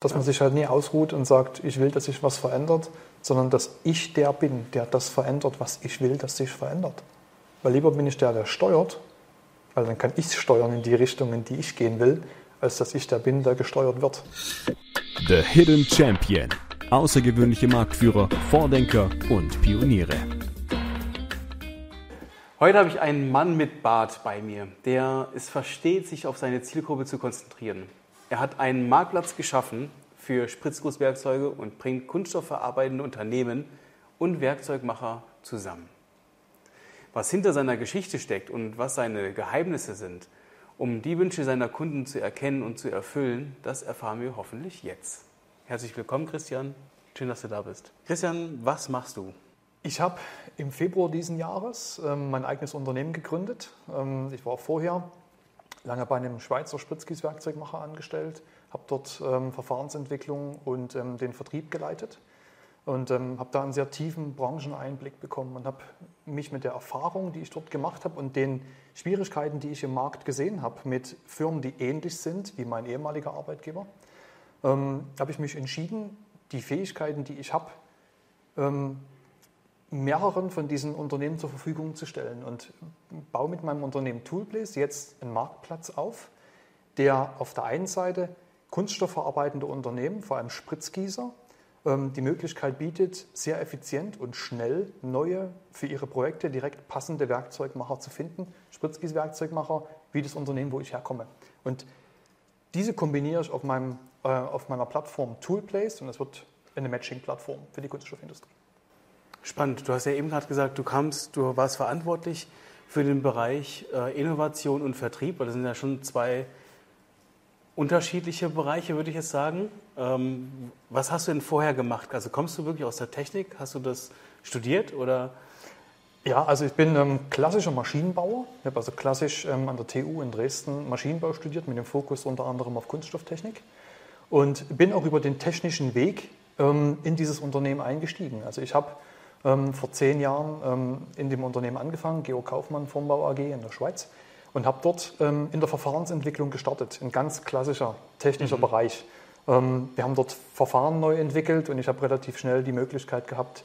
Dass man sich halt nie ausruht und sagt, ich will, dass sich was verändert, sondern dass ich der bin, der das verändert, was ich will, dass sich verändert. Weil lieber bin ich der, der steuert, weil dann kann ich steuern in die Richtung, in die ich gehen will, als dass ich der bin, der gesteuert wird. The Hidden Champion. Außergewöhnliche Marktführer, Vordenker und Pioniere. Heute habe ich einen Mann mit Bart bei mir, der es versteht, sich auf seine Zielgruppe zu konzentrieren. Er hat einen Marktplatz geschaffen für Spritzgusswerkzeuge und bringt kunststoffverarbeitende Unternehmen und Werkzeugmacher zusammen. Was hinter seiner Geschichte steckt und was seine Geheimnisse sind, um die Wünsche seiner Kunden zu erkennen und zu erfüllen, das erfahren wir hoffentlich jetzt. Herzlich willkommen, Christian. Schön, dass du da bist. Christian, was machst du? Ich habe im Februar diesen Jahres ähm, mein eigenes Unternehmen gegründet. Ähm, ich war vorher lange bei einem Schweizer Spritzgießwerkzeugmacher angestellt, habe dort ähm, Verfahrensentwicklung und ähm, den Vertrieb geleitet und ähm, habe da einen sehr tiefen Brancheneinblick bekommen und habe mich mit der Erfahrung, die ich dort gemacht habe und den Schwierigkeiten, die ich im Markt gesehen habe, mit Firmen, die ähnlich sind wie mein ehemaliger Arbeitgeber, ähm, habe ich mich entschieden, die Fähigkeiten, die ich habe, ähm, mehreren von diesen Unternehmen zur Verfügung zu stellen und baue mit meinem Unternehmen Toolplace jetzt einen Marktplatz auf, der auf der einen Seite kunststoffverarbeitende Unternehmen, vor allem Spritzgießer, ähm, die Möglichkeit bietet, sehr effizient und schnell neue für ihre Projekte direkt passende Werkzeugmacher zu finden. Spritzgießwerkzeugmacher wie das Unternehmen, wo ich herkomme. Und diese kombiniere ich auf, meinem, äh, auf meiner Plattform Toolplace und es wird eine Matching-Plattform für die Kunststoffindustrie. Spannend. Du hast ja eben gerade gesagt, du kamst, du warst verantwortlich für den Bereich äh, Innovation und Vertrieb. Das sind ja schon zwei unterschiedliche Bereiche, würde ich jetzt sagen. Ähm, was hast du denn vorher gemacht? Also kommst du wirklich aus der Technik? Hast du das studiert oder? Ja, also ich bin ähm, klassischer Maschinenbauer. Ich habe also klassisch ähm, an der TU in Dresden Maschinenbau studiert, mit dem Fokus unter anderem auf Kunststofftechnik. Und bin auch über den technischen Weg ähm, in dieses Unternehmen eingestiegen. Also ich habe ähm, vor zehn Jahren ähm, in dem Unternehmen angefangen, Geo Kaufmann Formbau AG in der Schweiz, und habe dort ähm, in der Verfahrensentwicklung gestartet, ein ganz klassischer technischer mhm. Bereich. Ähm, wir haben dort Verfahren neu entwickelt und ich habe relativ schnell die Möglichkeit gehabt,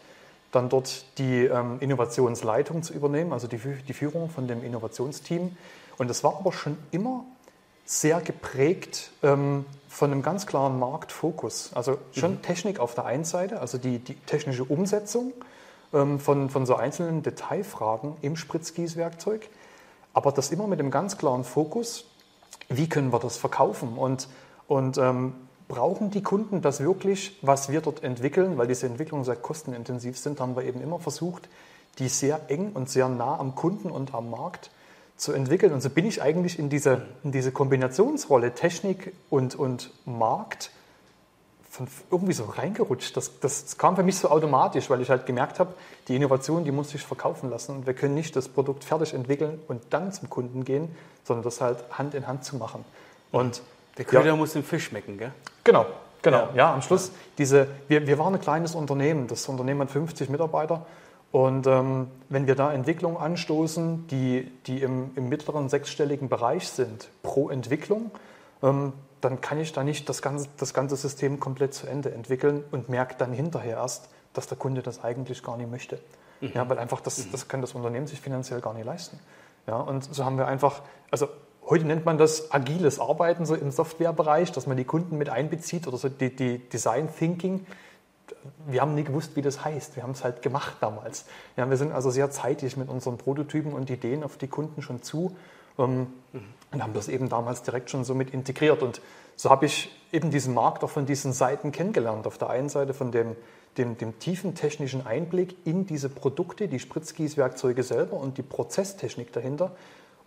dann dort die ähm, Innovationsleitung zu übernehmen, also die, die Führung von dem Innovationsteam. Und das war aber schon immer sehr geprägt ähm, von einem ganz klaren Marktfokus. Also schon mhm. Technik auf der einen Seite, also die, die technische Umsetzung von, von so einzelnen Detailfragen im Spritzgießwerkzeug, aber das immer mit dem ganz klaren Fokus, wie können wir das verkaufen? Und, und ähm, brauchen die Kunden das wirklich, was wir dort entwickeln, weil diese Entwicklungen sehr kostenintensiv sind, haben wir eben immer versucht, die sehr eng und sehr nah am Kunden und am Markt zu entwickeln. Und so bin ich eigentlich in diese, in diese Kombinationsrolle Technik und, und Markt von irgendwie so reingerutscht. Das, das kam für mich so automatisch, weil ich halt gemerkt habe, die Innovation, die muss sich verkaufen lassen. Und wir können nicht das Produkt fertig entwickeln und dann zum Kunden gehen, sondern das halt Hand in Hand zu machen. Und der Köder ja, muss dem Fisch schmecken, gell? Genau, genau. Ja, ja am Schluss, diese, wir, wir waren ein kleines Unternehmen. Das Unternehmen hat 50 Mitarbeiter. Und ähm, wenn wir da Entwicklungen anstoßen, die, die im, im mittleren sechsstelligen Bereich sind pro Entwicklung, ähm, dann kann ich da nicht das ganze, das ganze System komplett zu Ende entwickeln und merke dann hinterher erst, dass der Kunde das eigentlich gar nicht möchte. Mhm. Ja, weil einfach das, mhm. das kann das Unternehmen sich finanziell gar nicht leisten. Ja, und so haben wir einfach, also heute nennt man das agiles Arbeiten so im Softwarebereich, dass man die Kunden mit einbezieht oder so die, die Design Thinking. Wir haben nie gewusst, wie das heißt. Wir haben es halt gemacht damals. Ja, wir sind also sehr zeitig mit unseren Prototypen und Ideen auf die Kunden schon zu ähm, und haben das eben damals direkt schon so mit integriert. Und so habe ich eben diesen Markt auch von diesen Seiten kennengelernt. Auf der einen Seite von dem, dem, dem tiefen technischen Einblick in diese Produkte, die Spritzgießwerkzeuge selber und die Prozesstechnik dahinter.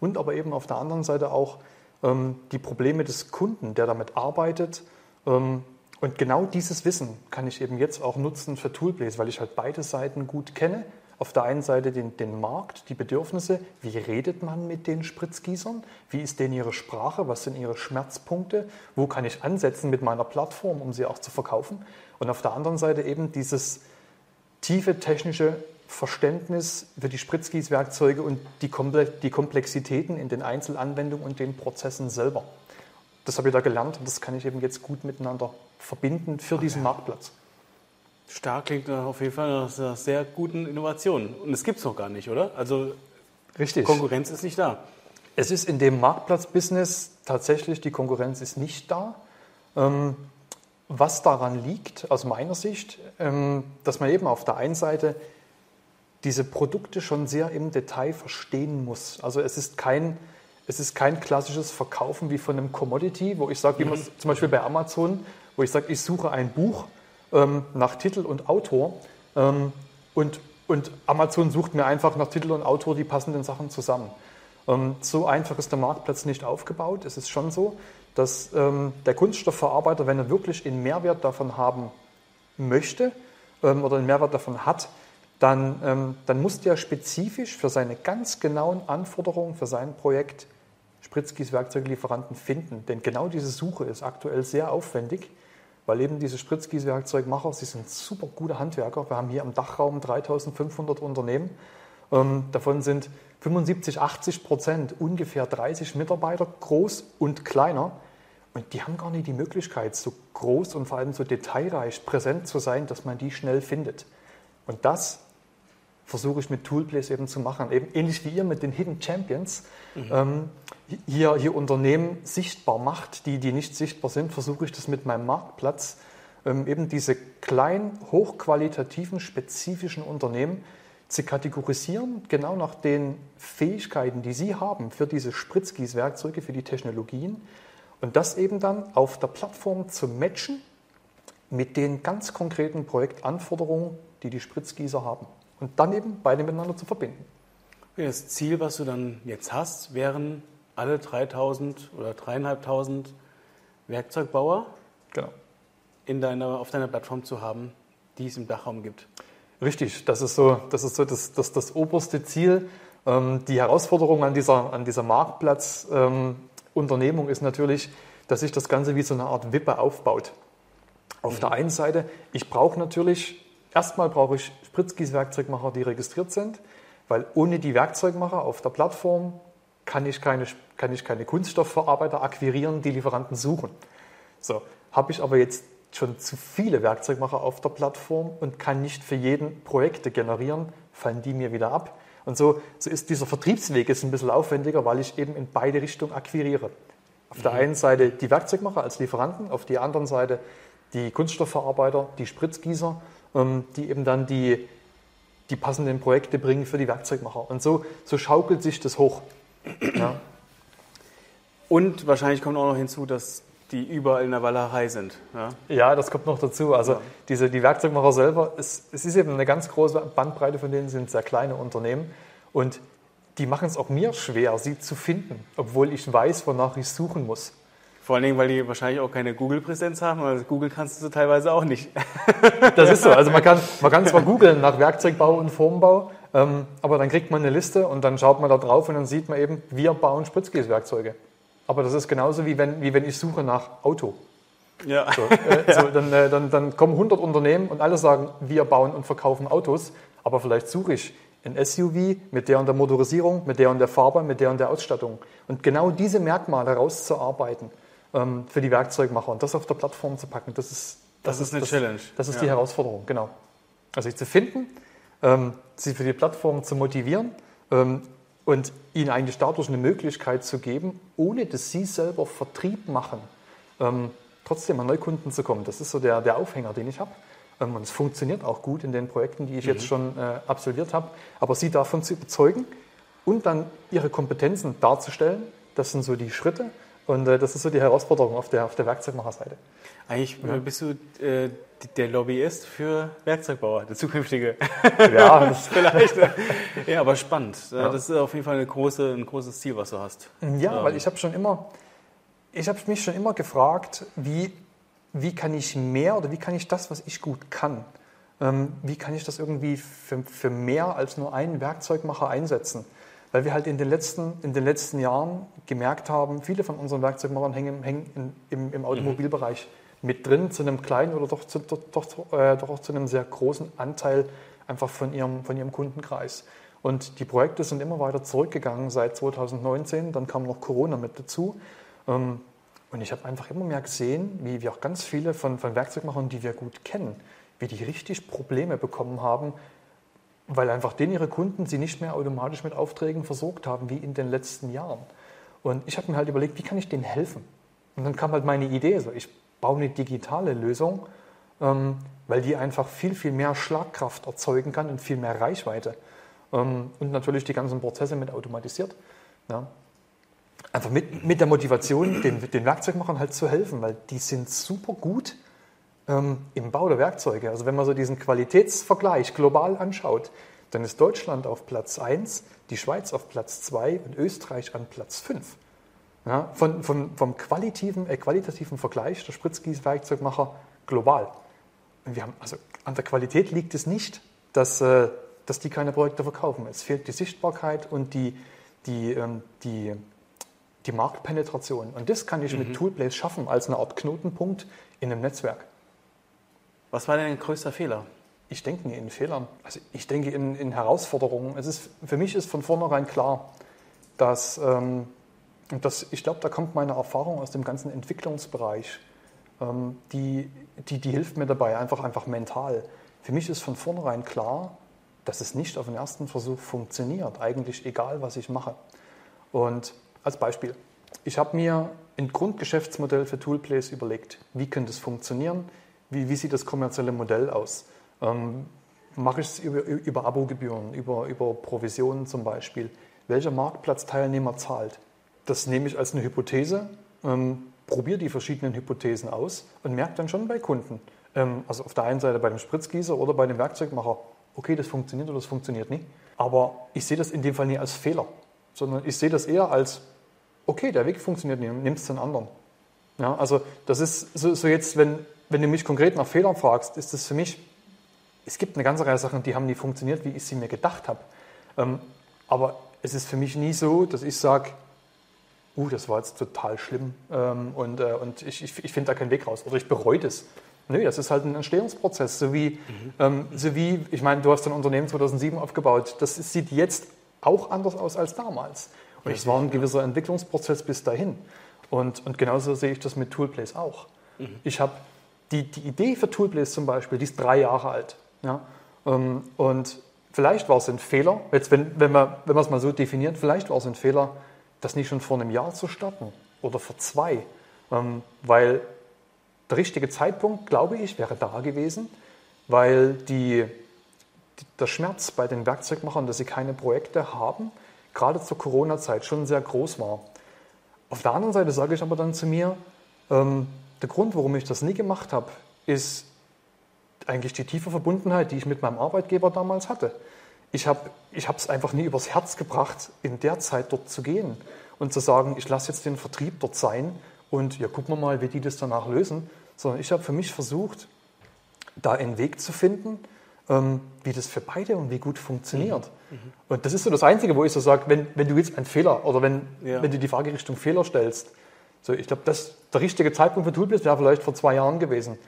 Und aber eben auf der anderen Seite auch ähm, die Probleme des Kunden, der damit arbeitet. Ähm, und genau dieses Wissen kann ich eben jetzt auch nutzen für Toolplace, weil ich halt beide Seiten gut kenne auf der einen Seite den, den Markt, die Bedürfnisse, wie redet man mit den Spritzgießern, wie ist denn ihre Sprache, was sind ihre Schmerzpunkte, wo kann ich ansetzen mit meiner Plattform, um sie auch zu verkaufen. Und auf der anderen Seite eben dieses tiefe technische Verständnis für die Spritzgießwerkzeuge und die, Komplexitäten in den Einzelanwendungen und den Prozessen selber. das habe ich da gelernt und das kann ich eben jetzt gut miteinander verbinden für diesen Marktplatz. Stark klingt auf jeden Fall nach einer sehr guten Innovation. Und es gibt es noch gar nicht, oder? Also Richtig. Konkurrenz ist nicht da. Es ist in dem Marktplatzbusiness tatsächlich, die Konkurrenz ist nicht da. Ähm, was daran liegt, aus meiner Sicht, ähm, dass man eben auf der einen Seite diese Produkte schon sehr im Detail verstehen muss. Also es ist kein, es ist kein klassisches Verkaufen wie von einem Commodity, wo ich sage, wie man es zum Beispiel bei Amazon, wo ich sage, ich suche ein Buch ähm, nach Titel und Autor ähm, und, und Amazon sucht mir einfach nach Titel und Autor die passenden Sachen zusammen. Ähm, so einfach ist der Marktplatz nicht aufgebaut. Es ist schon so, dass ähm, der Kunststoffverarbeiter, wenn er wirklich einen Mehrwert davon haben möchte ähm, oder einen Mehrwert davon hat, dann, ähm, dann muss der spezifisch für seine ganz genauen Anforderungen für sein Projekt Spritzkis Werkzeuglieferanten finden. Denn genau diese Suche ist aktuell sehr aufwendig, weil eben diese Spritzkis Werkzeugmacher, sie sind super gute Handwerker. Wir haben hier im Dachraum 3500 Unternehmen. Ähm, davon sind 75, 80 Prozent ungefähr 30 Mitarbeiter, groß und kleiner. Und die haben gar nicht die Möglichkeit, so groß und vor allem so detailreich präsent zu sein, dass man die schnell findet. Und das versuche ich mit Toolplays eben zu machen. Eben ähnlich wie ihr mit den Hidden Champions mhm. ähm, hier, hier Unternehmen sichtbar macht, die, die nicht sichtbar sind, versuche ich das mit meinem Marktplatz, ähm, eben diese kleinen, hochqualitativen, spezifischen Unternehmen zu kategorisieren, genau nach den Fähigkeiten, die sie haben für diese Spritzgießwerkzeuge, für die Technologien und das eben dann auf der Plattform zu matchen mit den ganz konkreten Projektanforderungen, die die Spritzgießer haben und dann eben beide miteinander zu verbinden. Das Ziel, was du dann jetzt hast, wären alle 3000 oder 3500 Werkzeugbauer genau. in deiner, auf deiner Plattform zu haben, die es im Dachraum gibt. Richtig, das ist so das, ist so das, das, das oberste Ziel. Ähm, die Herausforderung an dieser, an dieser Marktplatzunternehmung ähm, ist natürlich, dass sich das Ganze wie so eine Art Wippe aufbaut. Auf mhm. der einen Seite, ich brauche natürlich Erstmal brauche ich Spritzgießwerkzeugmacher, die registriert sind, weil ohne die Werkzeugmacher auf der Plattform kann ich keine, kann ich keine Kunststoffverarbeiter akquirieren, die Lieferanten suchen. So, habe ich aber jetzt schon zu viele Werkzeugmacher auf der Plattform und kann nicht für jeden Projekte generieren, fallen die mir wieder ab. Und so, so ist dieser Vertriebsweg ist ein bisschen aufwendiger, weil ich eben in beide Richtungen akquiriere. Auf der mhm. einen Seite die Werkzeugmacher als Lieferanten, auf der anderen Seite die Kunststoffverarbeiter, die Spritzgießer die eben dann die, die passenden Projekte bringen für die Werkzeugmacher. Und so, so schaukelt sich das hoch. Ja. Und wahrscheinlich kommt auch noch hinzu, dass die überall in der Wallerei sind. Ja, ja das kommt noch dazu. Also ja. diese, die Werkzeugmacher selber, es, es ist eben eine ganz große Bandbreite von denen, sind sehr kleine Unternehmen. Und die machen es auch mir schwer, sie zu finden, obwohl ich weiß, wonach ich suchen muss. Vor allen Dingen, weil die wahrscheinlich auch keine Google-Präsenz haben. Also Google kannst du teilweise auch nicht. Das ist so. Also man kann, man kann zwar googeln nach Werkzeugbau und Formbau, ähm, aber dann kriegt man eine Liste und dann schaut man da drauf und dann sieht man eben, wir bauen Spritzgießwerkzeuge. Aber das ist genauso wie wenn, wie wenn ich suche nach Auto. Ja. So, äh, so, dann, äh, dann, dann kommen 100 Unternehmen und alle sagen, wir bauen und verkaufen Autos, aber vielleicht suche ich ein SUV mit der und der Motorisierung, mit der und der Farbe, mit der und der Ausstattung. Und genau diese Merkmale herauszuarbeiten, ähm, für die Werkzeugmacher. Und das auf der Plattform zu packen, das ist, das, das ist eine das, Challenge. Das ist ja. die Herausforderung, genau. Also sich zu finden, ähm, sie für die Plattform zu motivieren ähm, und ihnen eigentlich dadurch eine Möglichkeit zu geben, ohne dass sie selber Vertrieb machen, ähm, trotzdem an Neukunden zu kommen. Das ist so der, der Aufhänger, den ich habe. Ähm, und es funktioniert auch gut in den Projekten, die ich mhm. jetzt schon äh, absolviert habe. Aber sie davon zu überzeugen und dann ihre Kompetenzen darzustellen, das sind so die Schritte. Und äh, das ist so die Herausforderung auf der, auf der Werkzeugmacherseite. Eigentlich ja. bist du äh, der Lobbyist für Werkzeugbauer, der zukünftige. Ja, das vielleicht. ja, aber spannend. Ja. Das ist auf jeden Fall eine große, ein großes Ziel, was du hast. Ja, ähm. weil ich habe schon immer, ich habe mich schon immer gefragt, wie, wie kann ich mehr oder wie kann ich das, was ich gut kann, ähm, wie kann ich das irgendwie für, für mehr als nur einen Werkzeugmacher einsetzen? Weil wir halt in den letzten, in den letzten Jahren gemerkt haben, viele von unseren Werkzeugmachern hängen, hängen in, im, im, Automobilbereich mhm. mit drin, zu einem kleinen oder doch, zu, doch, doch, äh, doch auch zu einem sehr großen Anteil einfach von ihrem, von ihrem Kundenkreis. Und die Projekte sind immer weiter zurückgegangen seit 2019, dann kam noch Corona mit dazu. Ähm, Und ich habe einfach immer mehr gesehen, wie wir auch ganz viele von, von Werkzeugmachern, die wir gut kennen, wie die richtig Probleme bekommen haben, weil einfach denen ihre Kunden sie nicht mehr automatisch mit Aufträgen versorgt haben, wie in den letzten Jahren. Und ich habe mir halt überlegt, wie kann ich denen helfen? Und dann kam halt meine Idee, so ich baue eine digitale Lösung, ähm, weil die einfach viel, viel mehr Schlagkraft erzeugen kann und viel mehr Reichweite. Ähm, und natürlich die ganzen Prozesse mit automatisiert. Ja. Einfach mit, mit der Motivation, den, den Werkzeugmachern halt zu helfen, weil die sind super gut ähm, im Bau der Werkzeuge. Also wenn man so diesen Qualitätsvergleich global anschaut, dann ist Deutschland auf Platz 1, die Schweiz auf Platz 2 und Österreich an Platz 5. Ja, von, von, vom qualitativen, äh, qualitativen Vergleich der Spritzgießwerkzeugmacher global. Und wir haben, also an der Qualität liegt es nicht, dass, äh, dass die keine Projekte verkaufen. Es fehlt die Sichtbarkeit und die, die, ähm, die, die Marktpenetration. Und das kann ich mhm. mit Toolplace schaffen als eine Art Knotenpunkt in einem Netzwerk. Was war denn dein größter Fehler? Ich denke nie in Fehlern. Also ich denke in, in Herausforderungen. Es ist, für mich ist von vornherein klar, dass, ähm, dass ich glaube, da kommt meine Erfahrung aus dem ganzen Entwicklungsbereich. Ähm, die, die, die hilft mir dabei, einfach, einfach mental. Für mich ist von vornherein klar, dass es nicht auf den ersten Versuch funktioniert. Eigentlich egal, was ich mache. Und als Beispiel, ich habe mir ein Grundgeschäftsmodell für Toolplays überlegt. Wie könnte es funktionieren? Wie, wie sieht das kommerzielle Modell aus? Ähm, mache ich es über, über Abogebühren, über, über Provisionen zum Beispiel? Welcher Marktplatzteilnehmer zahlt? Das nehme ich als eine Hypothese, ähm, probiere die verschiedenen Hypothesen aus und merke dann schon bei Kunden, ähm, also auf der einen Seite bei dem Spritzgießer oder bei dem Werkzeugmacher, okay, das funktioniert oder das funktioniert nicht. Aber ich sehe das in dem Fall nicht als Fehler, sondern ich sehe das eher als, okay, der Weg funktioniert nicht, nimm es den anderen. Ja, also das ist so, so jetzt, wenn, wenn du mich konkret nach Fehlern fragst, ist das für mich, es gibt eine ganze Reihe Sachen, die haben nie funktioniert, wie ich sie mir gedacht habe. Ähm, aber es ist für mich nie so, dass ich sage, uh, das war jetzt total schlimm ähm, und, äh, und ich, ich, ich finde da keinen Weg raus oder ich bereue das. Nö, das ist halt ein Entstehungsprozess. So wie, mhm. ähm, so wie ich meine, du hast dein Unternehmen 2007 aufgebaut. Das sieht jetzt auch anders aus als damals. Und es war ein gewisser Entwicklungsprozess bis dahin. Und, und genauso sehe ich das mit Toolplace auch. Mhm. Ich habe die, die Idee für Toolplace zum Beispiel, die ist drei Jahre alt. Ja? Ähm, und vielleicht war es ein Fehler, jetzt wenn, wenn, wir, wenn wir es mal so definieren, vielleicht war es ein Fehler, das nicht schon vor einem Jahr zu starten oder vor zwei. Ähm, weil der richtige Zeitpunkt, glaube ich, wäre da gewesen, weil die, der Schmerz bei den Werkzeugmachern, dass sie keine Projekte haben, gerade zur Corona-Zeit schon sehr groß war. Auf der anderen Seite sage ich aber dann zu mir, ähm, der Grund, warum ich das nie gemacht habe, ist eigentlich die tiefe Verbundenheit, die ich mit meinem Arbeitgeber damals hatte. Ich habe es einfach nie übers Herz gebracht, in der Zeit dort zu gehen und zu sagen, ich lasse jetzt den Vertrieb dort sein und ja, gucken wir mal, wie die das danach lösen. Sondern ich habe für mich versucht, da einen Weg zu finden, ähm, wie das für beide und wie gut funktioniert. Mhm. Mhm. Und das ist so das Einzige, wo ich so sage, wenn, wenn du jetzt einen Fehler oder wenn, ja. wenn du die Frage Richtung Fehler stellst, so, ich glaube, der richtige Zeitpunkt für Toolbliss wäre vielleicht vor zwei Jahren gewesen.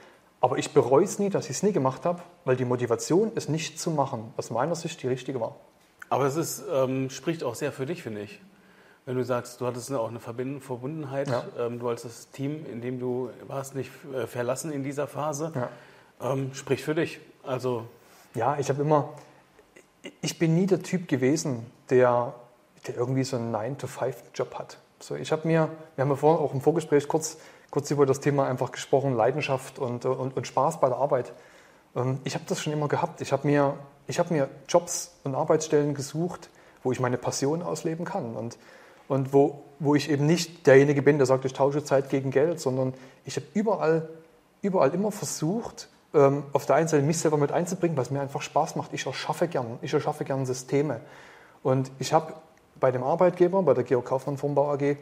Aber ich bereue es nie, dass ich es nie gemacht habe, weil die Motivation, es nicht zu machen, aus meiner Sicht die richtige war. Aber es ist, ähm, spricht auch sehr für dich, finde ich. Wenn du sagst, du hattest auch eine Verbundenheit, ja. ähm, du wolltest das Team, in dem du warst, nicht äh, verlassen in dieser Phase, ja. ähm, spricht für dich. Also ja, ich habe immer, ich bin nie der Typ gewesen, der, der irgendwie so einen 9-to-5-Job hat. So, ich habe mir, wir haben ja vorhin auch im Vorgespräch kurz, kurz über das Thema einfach gesprochen, Leidenschaft und, und, und Spaß bei der Arbeit. Ähm, ich habe das schon immer gehabt. Ich habe mir, hab mir Jobs und Arbeitsstellen gesucht, wo ich meine Passion ausleben kann und, und wo, wo ich eben nicht derjenige bin, der sagt, ich tausche Zeit gegen Geld, sondern ich habe überall, überall immer versucht, ähm, auf der einen Seite mich selber mit einzubringen, was mir einfach Spaß macht. Ich erschaffe gern, ich erschaffe gern Systeme. Und ich habe bei dem Arbeitgeber, bei der Georg Kaufmann Formbau AG,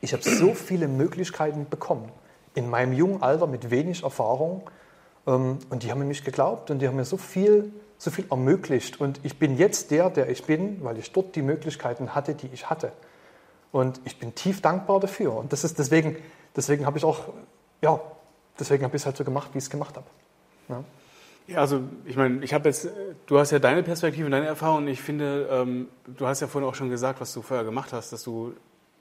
ich habe so viele Möglichkeiten bekommen in meinem jungen Alter mit wenig Erfahrung. Ähm, und die haben mich geglaubt und die haben mir so viel, so viel ermöglicht. Und ich bin jetzt der, der ich bin, weil ich dort die Möglichkeiten hatte, die ich hatte. Und ich bin tief dankbar dafür. Und das ist deswegen, deswegen habe ich auch, ja, deswegen habe ich es halt so gemacht, wie ich es gemacht habe. Ja. Ja, also ich meine, ich habe jetzt, du hast ja deine Perspektive, deine Erfahrung. Ich finde, ähm, du hast ja vorhin auch schon gesagt, was du vorher gemacht hast, dass du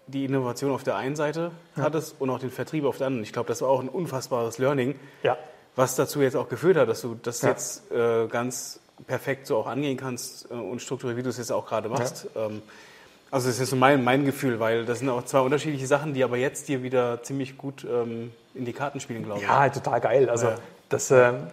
die Innovation auf der einen Seite Ja. hattest und auch den Vertrieb auf der anderen. Ich glaube, das war auch ein unfassbares Learning, Ja. was dazu jetzt auch geführt hat, dass du das Ja. jetzt äh, ganz perfekt so auch angehen kannst äh, und strukturiert, wie du es jetzt auch gerade machst. Ähm, also das ist so mein, mein Gefühl, weil das sind auch zwei unterschiedliche Sachen, die aber jetzt dir wieder ziemlich gut ähm, in die Karten spielen, glaube ich. Ja, total geil. Also, das, ähm,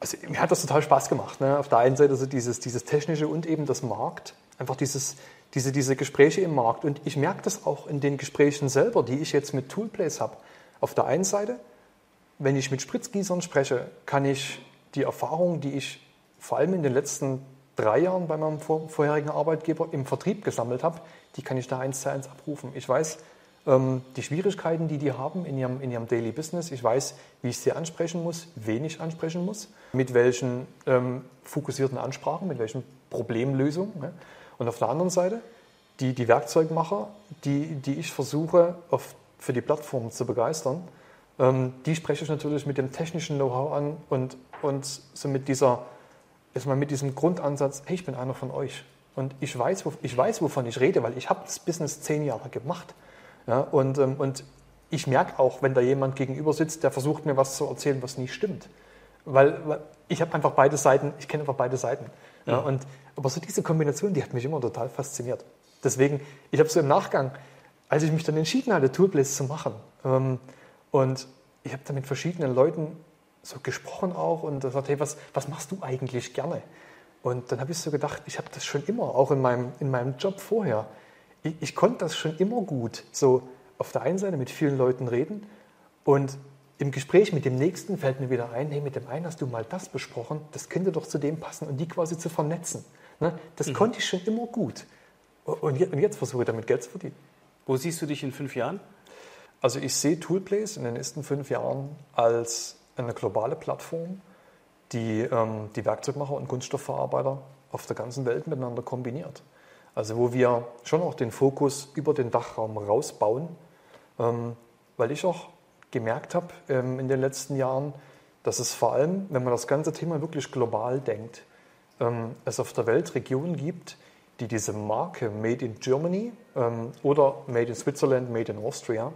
also mir hat das total Spaß gemacht. Ne? Auf der einen Seite so dieses, dieses Technische und eben das Markt. Einfach dieses, diese, diese Gespräche im Markt. Und ich merke das auch in den Gesprächen selber, die ich jetzt mit Toolplays habe. Auf der einen Seite, wenn ich mit Spritzgießern spreche, kann ich die Erfahrung, die ich vor allem in den letzten drei Jahren bei meinem vor, vorherigen Arbeitgeber im Vertrieb gesammelt habe, die kann ich da eins zu eins abrufen. Ich weiß die Schwierigkeiten, die die haben in ihrem, in ihrem Daily Business. Ich weiß, wie ich sie ansprechen muss, wen ich ansprechen muss, mit welchen ähm, fokussierten Ansprachen, mit welchen Problemlösungen. Ne? Und auf der anderen Seite die, die Werkzeugmacher, die, die ich versuche auf, für die Plattform zu begeistern, ähm, die spreche ich natürlich mit dem technischen Know-how an und, und so mit dieser, erstmal mit diesem Grundansatz, hey, ich bin einer von euch. Und ich weiß, ich weiß wovon ich rede, weil ich habe das Business zehn Jahre gemacht. Ja, und, ähm, und ich merke auch, wenn da jemand gegenüber sitzt, der versucht mir was zu erzählen, was nicht stimmt. Weil, weil ich habe einfach beide Seiten, ich kenne einfach beide Seiten. Ja, und, aber so diese Kombination, die hat mich immer total fasziniert. Deswegen, ich habe so im Nachgang, als ich mich dann entschieden hatte, Toolplays zu machen, ähm, und ich habe da mit verschiedenen Leuten so gesprochen auch und gesagt, hey, was, was machst du eigentlich gerne? Und dann habe ich so gedacht, ich habe das schon immer, auch in meinem, in meinem Job vorher. Ich, ich konnte das schon immer gut. So auf der einen Seite mit vielen Leuten reden und im Gespräch mit dem Nächsten fällt mir wieder ein, hey, mit dem einen hast du mal das besprochen, das könnte doch zu dem passen und die quasi zu vernetzen. Ne? Das konnte ich schon immer gut. Und jetzt, und jetzt versuche ich damit Geld zu verdienen. Wo siehst du dich in fünf Jahren? Also ich sehe Toolplays in den nächsten fünf Jahren als eine globale Plattform, die ähm, die Werkzeugmacher und Kunststoffverarbeiter auf der ganzen Welt miteinander kombiniert. Also wo wir schon auch den Fokus über den Dachraum rausbauen, ähm, weil ich auch gemerkt habe ähm, in den letzten Jahren, dass es vor allem, wenn man das ganze Thema wirklich global denkt, ähm, es auf der Welt Regionen gibt, die diese Marke Made in Germany oder Made in Switzerland, Made in Austria,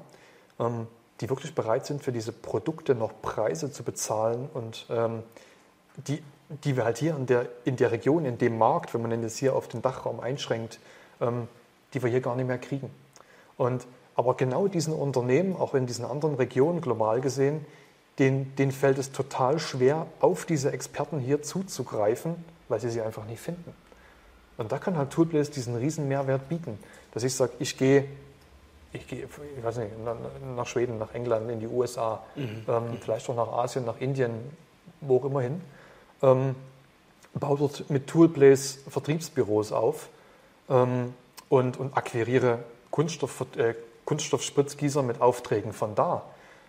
die wirklich bereit sind, für diese Produkte noch Preise zu bezahlen und die, die wir halt hier in der, in der Region, in dem Markt, wenn man jetzt hier auf den Dachraum einschränkt, ähm, die wir hier gar nicht mehr kriegen. Und, aber genau diesen Unternehmen, auch in diesen anderen Regionen global gesehen, denen, denen fällt es total schwer, auf diese Experten hier zuzugreifen, weil sie sie einfach nicht finden. Und da kann halt Toolplace diesen riesen Mehrwert bieten, dass ich sage, ich gehe, ich gehe, ich weiß nicht, nach, Schweden, nach England, in die USA, ähm, vielleicht auch nach Asien, nach Indien, wo auch immer hin, ähm, baue dort mit Toolplace Vertriebsbüros auf ähm, und, und akquiriere Kunststoff, äh, Kunststoffspritzgießer mit Aufträgen von da,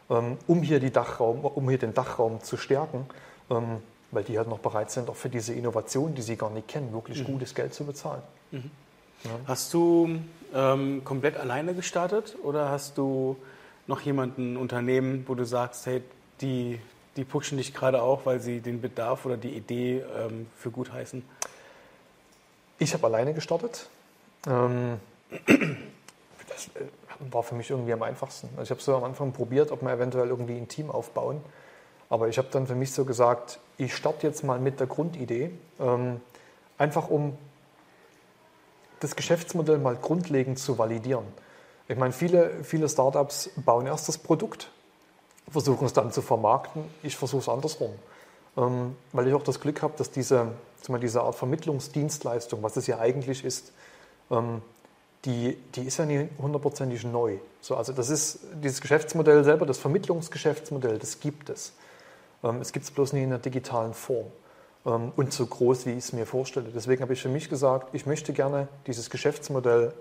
ähm, um hier die Dachraum, um hier den Dachraum zu stärken, ähm, weil die halt noch bereit sind, auch für diese Innovation, die sie gar nicht kennen, wirklich gutes Geld zu bezahlen. Hast du ähm, komplett alleine gestartet oder hast du noch jemanden, ein Unternehmen, wo du sagst, hey, die, die pushen dich gerade auch, weil sie den Bedarf oder die Idee ähm, für gut heißen? Ich habe alleine gestartet. Ähm, das äh, war für mich irgendwie am einfachsten. Also ich habe so am Anfang probiert, ob wir eventuell irgendwie ein Team aufbauen. Aber ich habe dann für mich so gesagt, ich starte jetzt mal mit der Grundidee, ähm, einfach um das Geschäftsmodell mal grundlegend zu validieren. Ich meine, viele, viele Startups bauen erst das Produkt, versuchen es dann zu vermarkten. Ich versuche es andersrum, ähm, weil ich auch das Glück habe, dass diese, zum diese Art Vermittlungsdienstleistung, was es ja eigentlich ist, ähm, die, die ist ja nicht hundertprozentig neu. So, also das ist dieses Geschäftsmodell selber, das Vermittlungsgeschäftsmodell, das gibt es. Ähm, es gibt es bloß nicht in der digitalen Form ähm, und so groß, wie ich es mir vorstelle. Deswegen habe ich für mich gesagt, ich möchte gerne dieses Geschäftsmodell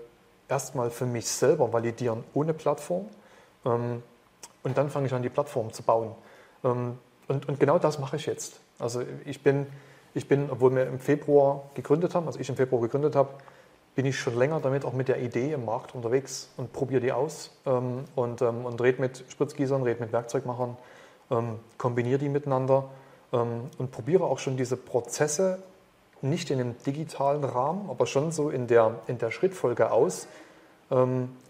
erstmal für mich selber validieren ohne Plattform. Ähm, und dann fange ich an, die Plattform zu bauen. Ähm, und, und genau das mache ich jetzt. Also ich bin, ich bin, obwohl wir im Februar gegründet haben, also ich im Februar gegründet habe, bin ich schon länger damit auch mit der Idee im Markt unterwegs und probiere die aus ähm, und, ähm, und rede mit Spritzgießern, rede mit Werkzeugmachern, kombiniere die miteinander und probiere auch schon diese Prozesse nicht in einem digitalen Rahmen, aber schon so in der, in der Schrittfolge aus,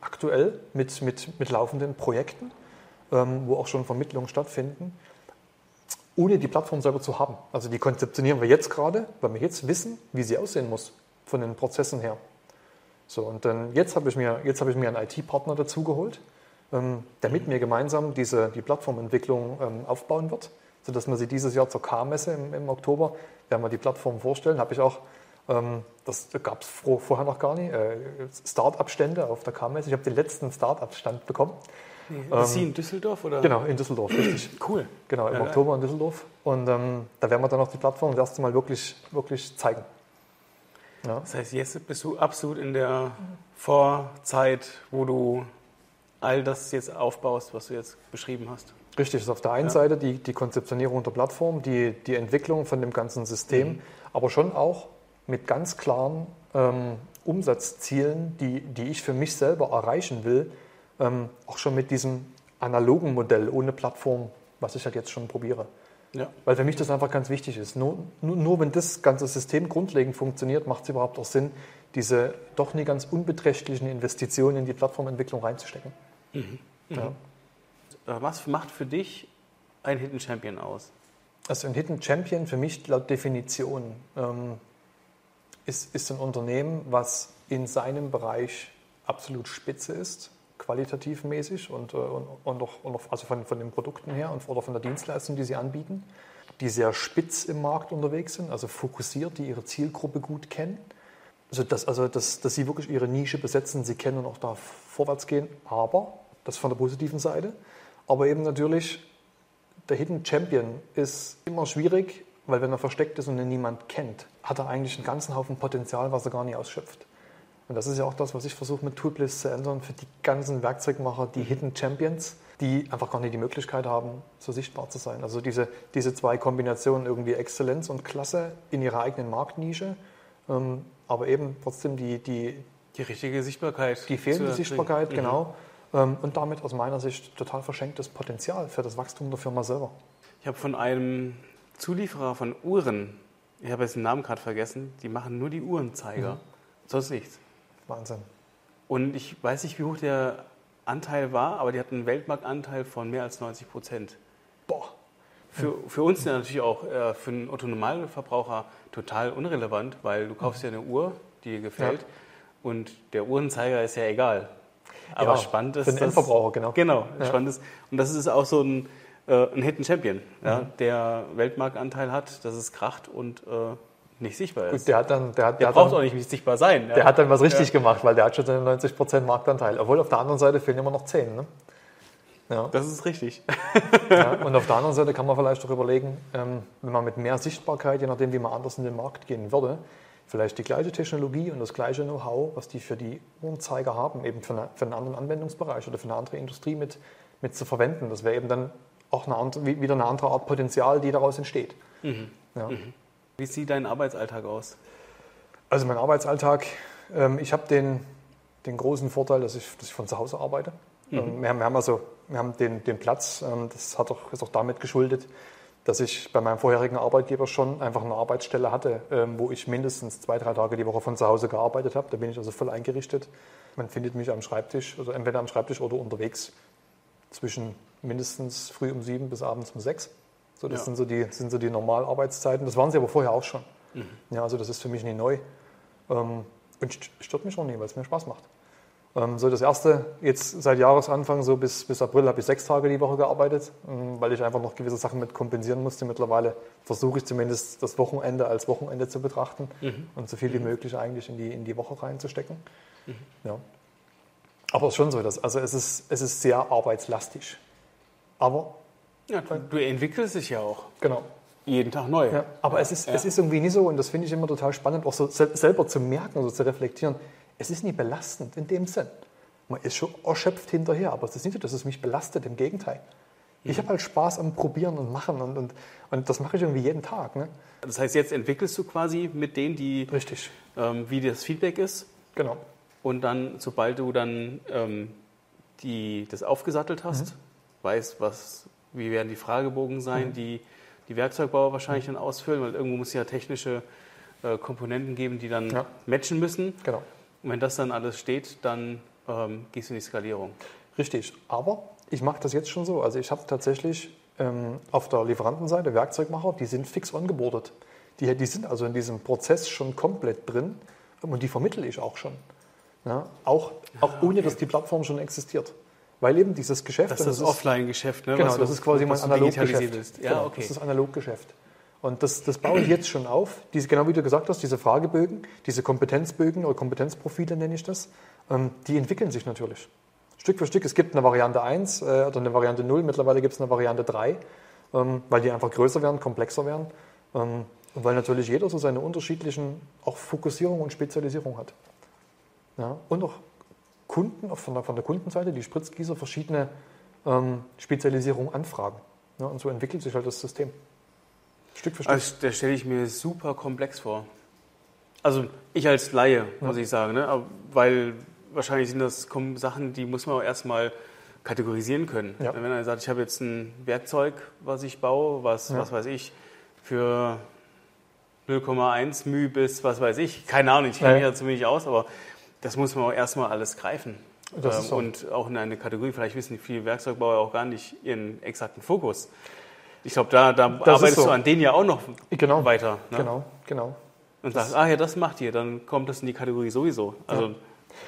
aktuell mit, mit, mit laufenden Projekten, wo auch schon Vermittlungen stattfinden, ohne die Plattform selber zu haben. Also die konzeptionieren wir jetzt gerade, weil wir jetzt wissen, wie sie aussehen muss von den Prozessen her. So, und dann jetzt habe ich mir, jetzt habe ich mir einen IT-Partner dazugeholt, ähm, der mit mir gemeinsam diese, die Plattformentwicklung ähm, aufbauen wird, sodass wir sie dieses Jahr zur K-Messe im, im, Oktober, werden wir die Plattform vorstellen, habe ich auch, ähm, das gab es vorher noch gar nicht, äh, Start-up-Stände auf der K-Messe. Ich habe den letzten Start-up-Stand bekommen. Nee, ist sie in Düsseldorf? Oder? Genau, in Düsseldorf, richtig. Cool. Genau, im Ja, Oktober in Düsseldorf. Und ähm, da werden wir dann auch die Plattform das erste Mal wirklich, wirklich zeigen. Ja. Das heißt, jetzt bist du absolut in der Vorzeit, wo du all das jetzt aufbaust, was du jetzt beschrieben hast. Richtig, das ist auf der einen Ja. Seite die, die Konzeptionierung der Plattform, die, die Entwicklung von dem ganzen System, Mhm. aber schon auch mit ganz klaren ähm, Umsatzzielen, die, die ich für mich selber erreichen will, ähm, auch schon mit diesem analogen Modell ohne Plattform, was ich halt jetzt schon probiere. Ja. Weil für mich das einfach ganz wichtig ist. Nur, nur, nur wenn das ganze System grundlegend funktioniert, macht es überhaupt auch Sinn, diese doch nie ganz unbeträchtlichen Investitionen in die Plattformentwicklung reinzustecken. Ja. Äh, Was macht für dich ein Hidden Champion aus? Also ein Hidden Champion für mich laut Definition ähm, ist, ist ein Unternehmen, was in seinem Bereich absolut spitze ist, qualitativ mäßig und, äh, und, und, auch, und auch, also von, von den Produkten her und oder von der Dienstleistung, die sie anbieten, die sehr spitz im Markt unterwegs sind, also fokussiert, die ihre Zielgruppe gut kennen. Also, dass, also dass, dass sie wirklich ihre Nische besetzen, sie kennen und auch da vorwärts gehen, aber, das von der positiven Seite, aber eben natürlich der Hidden Champion ist immer schwierig, weil wenn er versteckt ist und ihn niemand kennt, hat er eigentlich einen ganzen Haufen Potenzial, was er gar nicht ausschöpft. Und das ist ja auch das, was ich versuche mit Toolbliss zu ändern für die ganzen Werkzeugmacher, die Hidden Champions, die einfach gar nicht die Möglichkeit haben, so sichtbar zu sein. Also diese, diese zwei Kombinationen, irgendwie Exzellenz und Klasse in ihrer eigenen Marktnische, ähm, aber eben trotzdem die, die, Die richtige Sichtbarkeit. die fehlende Sichtbarkeit, kriegen. genau. Ähm, und damit aus meiner Sicht total verschenktes Potenzial für das Wachstum der Firma selber. Ich habe von einem Zulieferer von Uhren, ich habe jetzt den Namen gerade vergessen, die machen nur die Uhrenzeiger, sonst nichts. Wahnsinn. Und ich weiß nicht, wie hoch der Anteil war, aber die hatten einen Weltmarktanteil von mehr als 90 Prozent. Boah. Für, für uns natürlich auch, äh, für einen Otto-Normalverbraucher total unrelevant, weil du kaufst ja eine Uhr, die dir gefällt und der Uhrenzeiger ist ja egal. Aber Ja, spannend ist für den Endverbraucher, genau. Genau, Ja. spannend ist. Und das ist auch so ein, äh, ein Hidden Champion, ja, Mhm. der Weltmarktanteil hat, dass es kracht und äh, nicht sichtbar ist. Gut, der hat dann, der hat, der der braucht dann, auch nicht sichtbar sein. ja. der hat dann was richtig gemacht, weil der hat schon seinen 90% Marktanteil. Obwohl auf der anderen Seite fehlen immer noch 10. Ne? Ja. Das ist richtig. Ja, und auf der anderen Seite kann man vielleicht auch überlegen, ähm, wenn man mit mehr Sichtbarkeit, je nachdem, wie man anders in den Markt gehen würde, vielleicht die gleiche Technologie und das gleiche Know-how, was die für die Uhrenzeiger haben, eben für, eine, für einen anderen Anwendungsbereich oder für eine andere Industrie mit, mit zu verwenden. Das wäre eben dann auch eine andere, wie- wieder eine andere Art Potenzial, die daraus entsteht. Ja. Wie sieht dein Arbeitsalltag aus? Also mein Arbeitsalltag, ähm, ich habe den, den großen Vorteil, dass ich, dass ich von zu Hause arbeite. Ähm, wir, haben, wir haben also wir haben den, den Platz, ähm, das hat auch, ist auch damit geschuldet, dass ich bei meinem vorherigen Arbeitgeber schon einfach eine Arbeitsstelle hatte, wo ich mindestens zwei, drei Tage die Woche von zu Hause gearbeitet habe. Da bin ich also voll eingerichtet. Man findet mich am Schreibtisch, also entweder am Schreibtisch oder unterwegs zwischen mindestens früh um sieben bis abends um sechs. So, das Ja. sind, so die, sind so die Normalarbeitszeiten. Das waren sie aber vorher auch schon. Ja, also das ist für mich nicht neu. Ähm, und st- stört mich auch nie, weil es mir Spaß macht. Ähm, so das erste, jetzt seit Jahresanfang, so bis, bis April, habe ich sechs Tage die Woche gearbeitet, ähm, weil ich einfach noch gewisse Sachen mit kompensieren musste. Mittlerweile versuche ich zumindest das Wochenende als Wochenende zu betrachten und so viel wie möglich eigentlich in die, in die Woche reinzustecken. Ja. Aber es ist schon so, dass, also es ist, es ist sehr arbeitslastig. Aber, Ja, du, entwickelst dich ja auch genau. jeden Tag neu. Ja, aber es, ist, Ja. es ist irgendwie nie so, und das finde ich immer total spannend, auch so sel selber zu merken, also zu reflektieren. Es ist nie belastend in dem Sinn. Man ist schon erschöpft hinterher, aber es ist nicht so, dass es mich belastet, im Gegenteil. Ich habe halt Spaß am Probieren und Machen und, und, und das mache ich irgendwie jeden Tag. Ne? Das heißt, jetzt entwickelst du quasi mit denen, die, Richtig, ähm, wie das Feedback ist. genau. Und dann, sobald du dann ähm, die, das aufgesattelt hast, weißt, was, wie werden die Fragebogen sein, die die Werkzeugbauer wahrscheinlich dann ausfüllen, weil irgendwo muss es ja technische äh, Komponenten geben, die dann Ja. matchen müssen. genau. Und wenn das dann alles steht, dann ähm, gehst du in die Skalierung. Richtig, aber ich mache das jetzt schon so. Also ich habe tatsächlich ähm, auf der Lieferantenseite Werkzeugmacher, die sind fix ongeboardet. Die, die sind also in diesem Prozess schon komplett drin und die vermittle ich auch schon. Ja, auch, auch Ah, ohne, dass die Plattform schon existiert. Weil eben dieses Geschäft... Das ist das Offline-Geschäft, ne? Genau, das ist quasi mein Analoggeschäft. Ja, genau, okay. Das ist das Analoggeschäft. Und das, das baue ich jetzt schon auf. Diese, genau wie du gesagt hast, diese Fragebögen, diese Kompetenzbögen oder Kompetenzprofile nenne ich das, ähm, die entwickeln sich natürlich. Stück für Stück. Es gibt eine Variante 1 äh, oder eine Variante 0, mittlerweile gibt es eine Variante 3, ähm, weil die einfach größer werden, komplexer werden. Ähm, und weil natürlich jeder so seine unterschiedlichen auch Fokussierung und Spezialisierung hat. Ja, und auch Kunden, auch von der, von der Kundenseite, die Spritzgießer verschiedene ähm, Spezialisierungen anfragen. Ja, und so entwickelt sich halt das System. Stück für Stück. Also, das stelle ich mir super komplex vor. Also ich als Laie, muss ich sagen, ne? Aber weil wahrscheinlich sind das Sachen, die muss man auch erstmal kategorisieren können. Ja. Wenn er sagt, ich habe jetzt ein Werkzeug, was ich baue, was, Ja. was weiß ich, für 0,1 μ bis was weiß ich, keine Ahnung, ich kenne Ja, mich ja. da ziemlich aus, aber das muss man auch erstmal alles greifen. Ähm, so. Und auch in eine Kategorie, vielleicht wissen viele Werkzeugbauer auch gar nicht ihren exakten Fokus. Ich glaube, da, da arbeitest so. du an denen ja auch noch Genau. weiter. Ne? Genau, genau. Und sagst, ah ja, das macht ihr, dann kommt das in die Kategorie sowieso. Also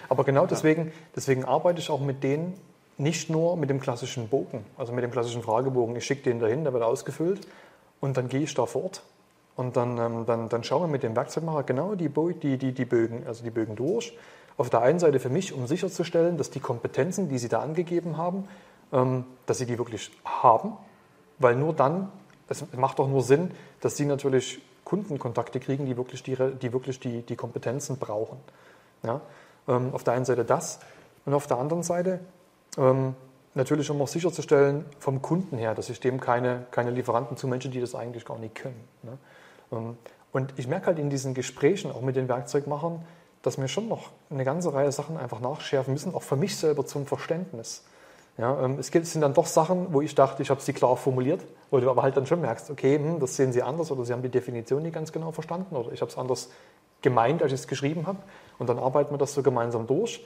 Aber genau deswegen, deswegen arbeite ich auch mit denen nicht nur mit dem klassischen Bogen, also mit dem klassischen Fragebogen. Ich schicke den dahin, der wird ausgefüllt und dann gehe ich da vor Ort und dann, ähm, dann, dann schauen wir mit dem Werkzeugmacher genau die, Bo die, die, die Bögen, also die Bögen durch. Auf der einen Seite für mich, um sicherzustellen, dass die Kompetenzen, die sie da angegeben haben, ähm, dass sie die wirklich haben, weil nur dann, es macht doch nur Sinn, dass sie natürlich Kundenkontakte kriegen, die wirklich die, die, wirklich die, die Kompetenzen brauchen. Ja? Ähm, auf der einen Seite das und auf der anderen Seite ähm, natürlich, um auch sicherzustellen vom Kunden her, dass ich dem keine, keine Lieferanten zu Menschen, die das eigentlich gar nicht können. Ne? Und ich merke halt in diesen Gesprächen, auch mit den Werkzeugmachern, dass wir schon noch eine ganze Reihe Sachen einfach nachschärfen müssen, auch für mich selber zum Verständnis. Ja, ähm, es sind dann doch Sachen, wo ich dachte, ich habe sie klar formuliert, wo du aber halt dann schon merkst, okay, hm, das sehen sie anders oder sie haben die Definition nicht ganz genau verstanden oder ich habe es anders gemeint, als ich es geschrieben habe. Und dann arbeiten wir das so gemeinsam durch.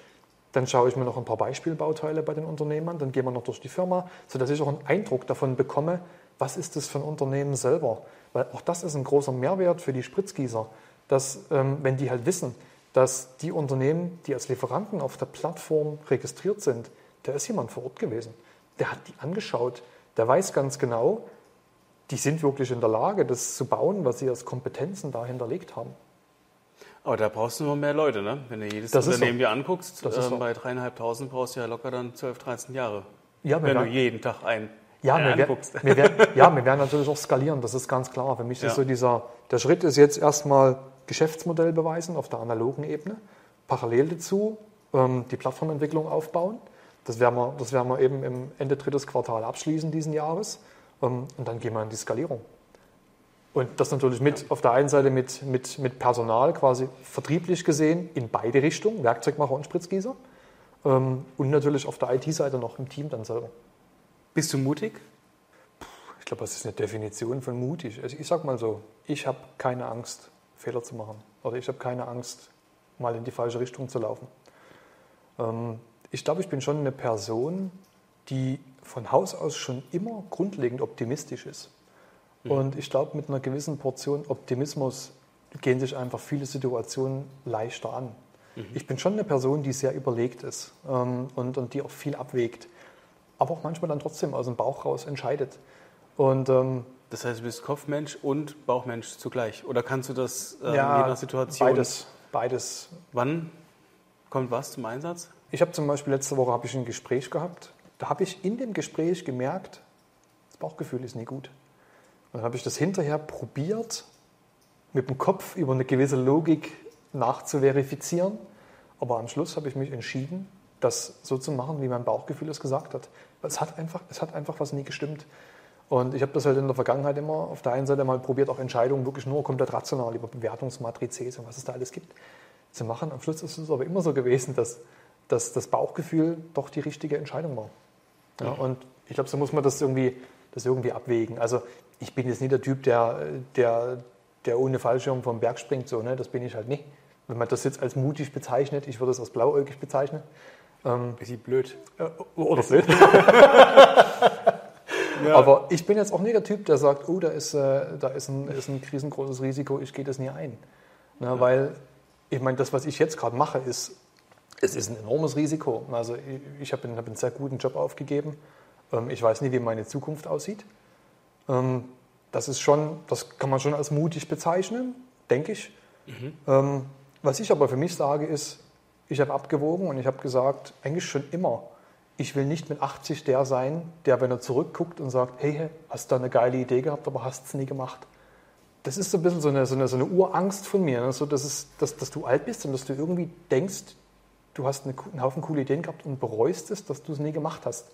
Dann schaue ich mir noch ein paar Beispielbauteile bei den Unternehmern, dann gehen wir noch durch die Firma, sodass ich auch einen Eindruck davon bekomme, was ist das für ein Unternehmen selber. Weil auch das ist ein großer Mehrwert für die Spritzgießer, dass, ähm, wenn die halt wissen, dass die Unternehmen, die als Lieferanten auf der Plattform registriert sind, da ist jemand vor Ort gewesen. Der hat die angeschaut. Der weiß ganz genau, die sind wirklich in der Lage, das zu bauen, was sie als Kompetenzen da hinterlegt haben. Aber da brauchst du noch mehr Leute, ne? Wenn du jedes Das Unternehmen so. dir anguckst, ähm, so. bei dreieinhalbtausend brauchst du ja locker dann 12, 13 Jahre. Ja, wenn du jeden Tag einen, Ja, wir, werden, anguckst. wir, werden, ja, wir werden natürlich auch skalieren, das ist ganz klar. Für mich Ja. ist so dieser, der Schritt ist jetzt erstmal Geschäftsmodell beweisen auf der analogen Ebene, parallel dazu ähm, die Plattformentwicklung aufbauen. Das werden, wir, das werden wir eben im Ende drittes Quartal abschließen diesen Jahres ähm, und dann gehen wir in die Skalierung. Und das natürlich mit, auf der einen Seite mit, mit, mit Personal quasi vertrieblich gesehen in beide Richtungen, Werkzeugmacher und Spritzgießer. Ähm, und natürlich auf der IT-Seite noch im Team dann selber. Bist du mutig? Ich glaube, das ist eine Definition von mutig. Also ich sage mal so, ich habe keine Angst, Fehler zu machen. Oder ich habe keine Angst, mal in die falsche Richtung zu laufen. Ähm, ich glaube, ich bin schon eine Person, die von Haus aus schon immer grundlegend optimistisch ist. Und ich glaube, mit einer gewissen Portion Optimismus gehen sich einfach viele Situationen leichter an. Ich bin schon eine Person, die sehr überlegt ist ähm, und, und die auch viel abwägt, aber auch manchmal dann trotzdem aus dem Bauch raus entscheidet. Und ähm, Das heißt, du bist Kopfmensch und Bauchmensch zugleich. Oder kannst du das ähm, ja, je nach Situation? beides, beides. Wann kommt was zum Einsatz? Ich habe zum Beispiel letzte Woche habe ich ein Gespräch gehabt. Da habe ich in dem Gespräch gemerkt, das Bauchgefühl ist nie gut. Und dann habe ich das hinterher probiert, mit dem Kopf über eine gewisse Logik nachzuverifizieren. Aber am Schluss habe ich mich entschieden, das so zu machen, wie mein Bauchgefühl es gesagt hat. Es hat einfach, es hat einfach was nie gestimmt. Und ich habe das halt in der Vergangenheit immer auf der einen Seite mal probiert, auch Entscheidungen wirklich nur komplett rational über Bewertungsmatrizen und was es da alles gibt, zu machen. Am Schluss ist es aber immer so gewesen, dass, dass das Bauchgefühl doch die richtige Entscheidung war. Ja, und ich glaube, so muss man das irgendwie, das irgendwie abwägen. Also ich bin jetzt nicht der Typ, der, der, der ohne Fallschirm vom Berg springt, so, ne? das bin ich halt nicht. Wenn man das jetzt als mutig bezeichnet, ich würde es als blauäugig bezeichnen. Ähm, Bisschen blöd. Äh, oder blöd. ja. Aber ich bin jetzt auch nicht der Typ, der sagt, oh, da ist, äh, da ist, ein, ist ein riesengroßes Risiko, ich gehe das nie ein. Na, ja. Weil, ich meine, das, was ich jetzt gerade mache, ist, es ist ein enormes Risiko. Also ich, ich habe einen, hab einen sehr guten Job aufgegeben. Ähm, ich weiß nie, wie meine Zukunft aussieht. Ähm, das ist schon, das kann man schon als mutig bezeichnen, denke ich. Mhm. Ähm, was ich aber für mich sage, ist, ich habe abgewogen und ich habe gesagt, eigentlich schon immer, ich will nicht mit 80 der sein, der, wenn er zurückguckt und sagt, hey, hast du eine geile Idee gehabt, aber hast es nie gemacht. Das ist so ein bisschen so eine, so eine, so eine Urangst von mir, ne? so, dass, es, dass, dass du alt bist und dass du irgendwie denkst, du hast eine, einen Haufen coole Ideen gehabt und bereust es, dass du es nie gemacht hast.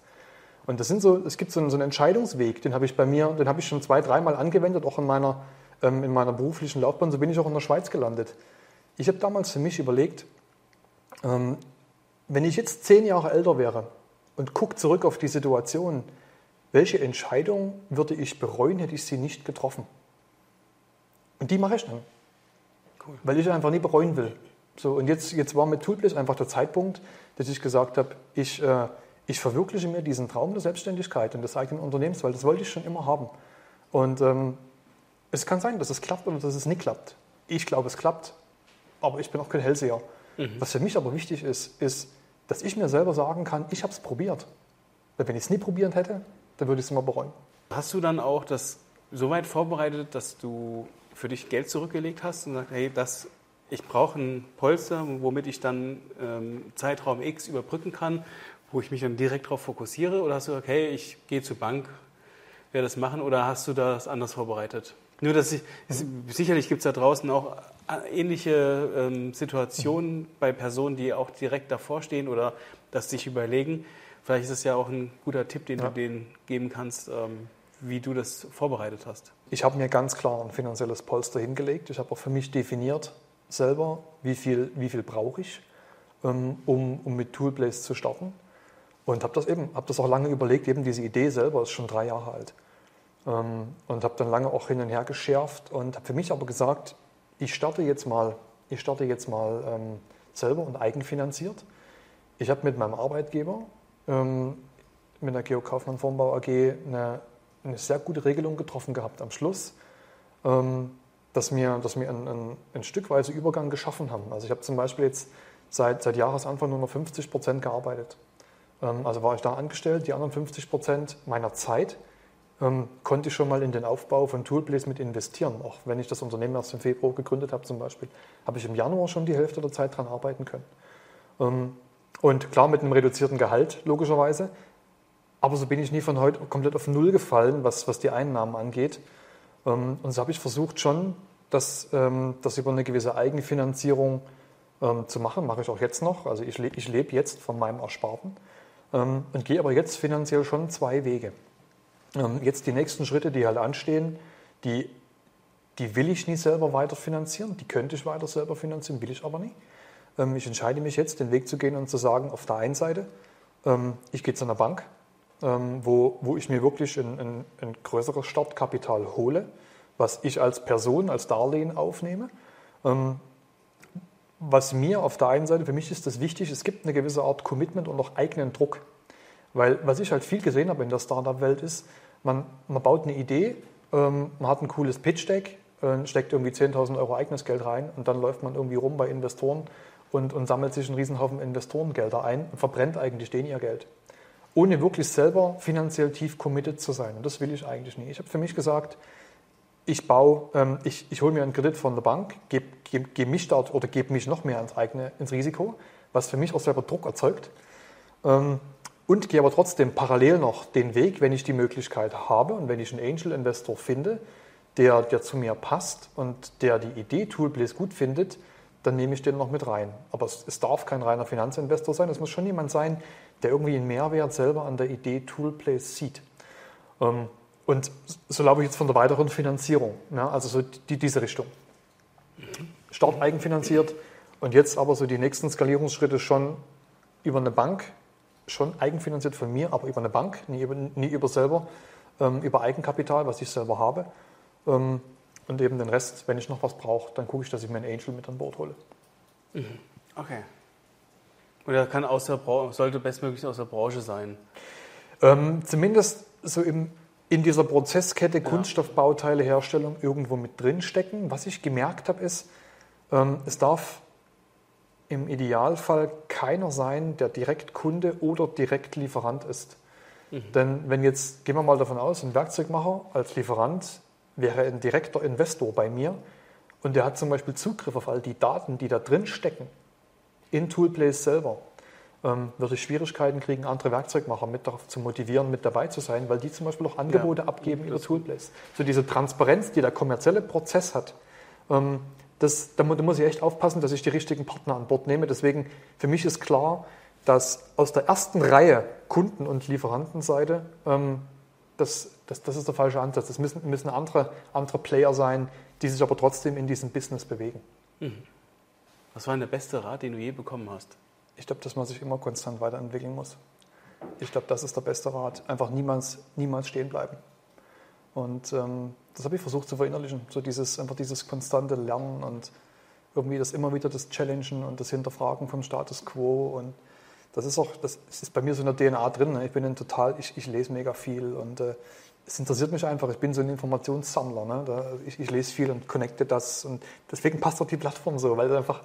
Und das sind so, es gibt so einen, so einen Entscheidungsweg, den habe ich bei mir, den habe ich schon zwei, dreimal angewendet, auch in meiner, ähm, in meiner beruflichen Laufbahn. So bin ich auch in der Schweiz gelandet. Ich habe damals für mich überlegt, ähm, wenn ich jetzt zehn Jahre älter wäre und gucke zurück auf die Situation, welche Entscheidung würde ich bereuen, hätte ich sie nicht getroffen? Und die mache ich dann. Cool. Weil ich einfach nie bereuen will. So, und jetzt, jetzt war mit Toolbliss einfach der Zeitpunkt, dass ich gesagt habe, ich, äh, ich verwirkliche mir diesen Traum der Selbstständigkeit und des eigenen Unternehmens, weil das wollte ich schon immer haben. Und ähm, es kann sein, dass es klappt oder dass es nicht klappt. Ich glaube, es klappt, aber ich bin auch kein Hellseher. Mhm. Was für mich aber wichtig ist, ist, dass ich mir selber sagen kann, ich habe es probiert. Weil wenn ich es nie probiert hätte, dann würde ich es immer bereuen. Hast du dann auch das so weit vorbereitet, dass du für dich Geld zurückgelegt hast und sagst, hey, das, ich brauche ein Polster, womit ich dann ähm, Zeitraum X überbrücken kann, wo ich mich dann direkt darauf fokussiere? Oder hast du gesagt, hey, ich gehe zur Bank, werde das machen? Oder hast du das anders vorbereitet? Nur, dass ich, sicherlich gibt es da draußen auch ähnliche ähm, Situationen bei Personen, die auch direkt davor stehen oder das sich überlegen. Vielleicht ist es ja auch ein guter Tipp, den ja. du denen geben kannst, ähm, wie du das vorbereitet hast. Ich habe mir ganz klar ein finanzielles Polster hingelegt. Ich habe auch für mich definiert selber, wie viel, wie viel brauche ich, ähm, um, um mit Toolplace zu starten. Und habe das eben, habe das auch lange überlegt. Eben diese Idee selber ist schon drei Jahre alt. Ähm, und habe dann lange auch hin und her geschärft und habe für mich aber gesagt, ich starte jetzt mal, ich starte jetzt mal ähm, selber und eigenfinanziert. Ich habe mit meinem Arbeitgeber, ähm, mit der Georg Kaufmann Formbau AG, eine, eine, sehr gute Regelung getroffen gehabt am Schluss, ähm, dass wir, dass wir einen, einen, einen Stückweise Übergang geschaffen haben. Also ich habe zum Beispiel jetzt seit, seit Jahresanfang nur noch 50 Prozent gearbeitet. Ähm, also war ich da angestellt, die anderen 50 Prozent meiner Zeit ähm, konnte ich schon mal in den Aufbau von Toolplace mit investieren. Auch wenn ich das Unternehmen erst im Februar gegründet habe zum Beispiel, habe ich im Januar schon die Hälfte der Zeit daran arbeiten können. Ähm, und klar mit einem reduzierten Gehalt, logischerweise. Aber so bin ich nie von heute komplett auf Null gefallen, was, was die Einnahmen angeht. Ähm, und so habe ich versucht schon, das, ähm, das über eine gewisse Eigenfinanzierung ähm, zu machen. Mache ich auch jetzt noch. Also ich, le ich lebe jetzt von meinem Ersparten ähm, und gehe aber jetzt finanziell schon zwei Wege. Ähm, jetzt die nächsten Schritte, die halt anstehen, die, die will ich nie selber weiter finanzieren, die könnte ich weiter selber finanzieren, will ich aber nicht. Ähm, ich entscheide mich jetzt, den Weg zu gehen und zu sagen, auf der einen Seite, ähm, ich gehe zu einer Bank, wo, wo ich mir wirklich ein, ein, ein größeres Startkapital hole, was ich als Person, als Darlehen aufnehme. Was mir auf der einen Seite, für mich ist das wichtig, es gibt eine gewisse Art Commitment und auch eigenen Druck. Weil was ich halt viel gesehen habe in der Startup-Welt ist, man, man baut eine Idee, ähm, man hat ein cooles Pitch-Deck, äh, steckt irgendwie 10.000 Euro eigenes Geld rein und dann läuft man irgendwie rum bei Investoren und, und sammelt sich einen Riesenhaufen Investorengelder ein und verbrennt eigentlich denen ihr Geld. Ohne wirklich selber finanziell tief committed zu sein. Und das will ich eigentlich nicht. Ich habe für mich gesagt, ich baue, ähm, ich, ich hole mir einen Kredit von der Bank, gebe geb, geb mich dort oder gebe mich noch mehr ins eigene, ins Risiko, was für mich auch selber Druck erzeugt. Ähm, und gehe aber trotzdem parallel noch den Weg, wenn ich die Möglichkeit habe und wenn ich einen Angel-Investor finde, der, der zu mir passt und der die Idee Toolplace gut findet, dann nehme ich den noch mit rein. Aber es, es, darf kein reiner Finanzinvestor sein, es muss schon jemand sein, der irgendwie einen Mehrwert selber an der Idee Toolplace sieht. Ähm, und so laufe ich jetzt von der weiteren Finanzierung, ja, also so die, diese Richtung. Start eigenfinanziert und jetzt aber so die nächsten Skalierungsschritte schon über eine Bank schon eigenfinanziert von mir, aber über eine Bank, nie über, nie über selber, ähm, über Eigenkapital, was ich selber habe. Ähm, und eben den Rest, wenn ich noch was brauche, dann gucke ich, dass ich mir einen Angel mit an Bord hole. Mhm. Okay. Oder kann aus der sollte bestmöglich aus der Branche sein? Ähm, zumindest so im, in dieser Prozesskette Kunststoffbauteile Herstellung irgendwo mit drin stecken. Was ich gemerkt habe, ist, ähm, es darf im Idealfall keiner sein, der direkt Kunde oder direkt Lieferant ist. Denn wenn jetzt, gehen wir mal davon aus, ein Werkzeugmacher als Lieferant wäre ein direkter Investor bei mir und der hat zum Beispiel Zugriff auf all die Daten, die da drin stecken, in Toolplace selber, ähm, würde ich Schwierigkeiten kriegen, andere Werkzeugmacher mit darauf zu motivieren, mit dabei zu sein, weil die zum Beispiel auch Angebote abgeben über Toolplace. So diese Transparenz, die der kommerzielle Prozess hat, ähm, das, da, mu- da muss ich echt aufpassen, dass ich die richtigen Partner an Bord nehme. Deswegen, für mich ist klar, dass aus der ersten Reihe Kunden- und Lieferantenseite, ähm, das, das, das ist der falsche Ansatz. Das müssen, müssen andere, andere Player sein, die sich aber trotzdem in diesem Business bewegen. Was war denn der beste Rat, den du je bekommen hast? Ich glaube, dass man sich immer konstant weiterentwickeln muss. Ich glaube, das ist der beste Rat. Einfach niemals, niemals stehen bleiben. Und ähm, das habe ich versucht zu verinnerlichen. So dieses, einfach dieses konstante Lernen und irgendwie das immer wieder das Challengen und das Hinterfragen vom Status quo. Und das ist auch, das ist bei mir so in der DNA drin. ne? Ich bin ein total, ich, ich lese mega viel und äh, es interessiert mich einfach. Ich bin so ein Informationssammler. Ne? Da, ich, ich lese viel und connecte das. Und deswegen passt auch die Plattform so, weil einfach,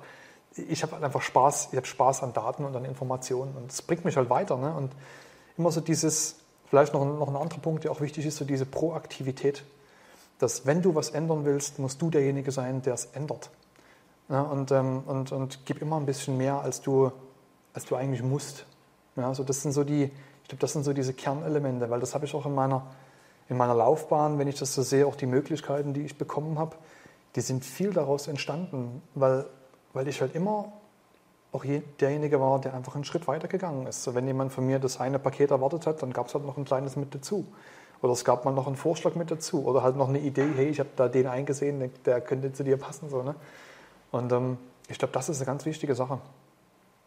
ich habe halt einfach Spaß, ich habe Spaß an Daten und an Informationen und es bringt mich halt weiter. Ne? Und immer so dieses, vielleicht noch, ein- noch ein anderer Punkt, der auch wichtig ist, so diese Proaktivität. Dass wenn du was ändern willst, musst du derjenige sein, der es ändert. Ja, und, ähm, und, und gib immer ein bisschen mehr, als du, als du eigentlich musst. Ja, also das sind so die, ich glaube, das sind so diese Kernelemente, weil das habe ich auch in meiner, in meiner Laufbahn, wenn ich das so sehe, auch die Möglichkeiten, die ich bekommen habe, die sind viel daraus entstanden, weil, weil ich halt immer auch je, derjenige war, der einfach einen Schritt weiter gegangen ist. So, wenn jemand von mir das eine Paket erwartet hat, dann gab es halt noch ein kleines mit dazu. Oder es gab mal noch einen Vorschlag mit dazu. Oder halt noch eine Idee, hey, ich habe da den eingesehen, der- der könnte zu dir passen. So, ne? Und ähm, ich glaube, das ist eine ganz wichtige Sache.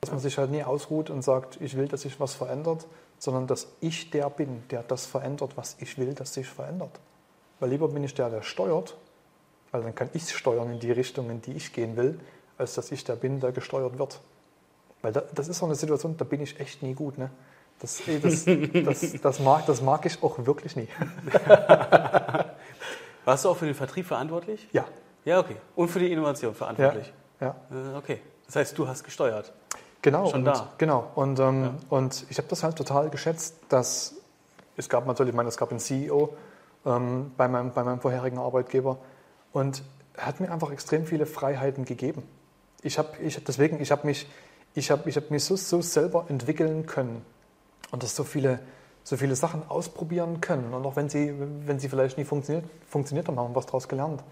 Dass man sich halt nie ausruht und sagt, ich will, dass sich was verändert, sondern dass ich der bin, der das verändert, was ich will, dass sich verändert. Weil lieber bin ich der, der steuert, weil dann kann ich steuern in die Richtung, in die ich gehen will, als dass ich der bin, der gesteuert wird. Weil da, das ist so eine Situation, da bin ich echt nie gut. Ne? Das, ey, das, das, das, mag, das mag ich auch wirklich nie. Warst du auch für den Vertrieb verantwortlich? Ja, Ja, okay. Und für die Innovation ja, verantwortlich? ja. Äh, Okay. Das heißt, du hast gesteuert. Genau. Schon und, da. Genau. Und, ähm, und ich habe das halt total geschätzt, dass es gab natürlich, ich meine, es gab einen CEO ähm, bei, meinem, bei meinem vorherigen Arbeitgeber und er hat mir einfach extrem viele Freiheiten gegeben. Ich habe ich hab deswegen, ich habe mich, ich hab, ich hab mich so, so selber entwickeln können und das so viele, so viele Sachen ausprobieren können. Und auch wenn sie, wenn sie vielleicht nie funktioniert, funktioniert haben, haben wir was daraus gelernt.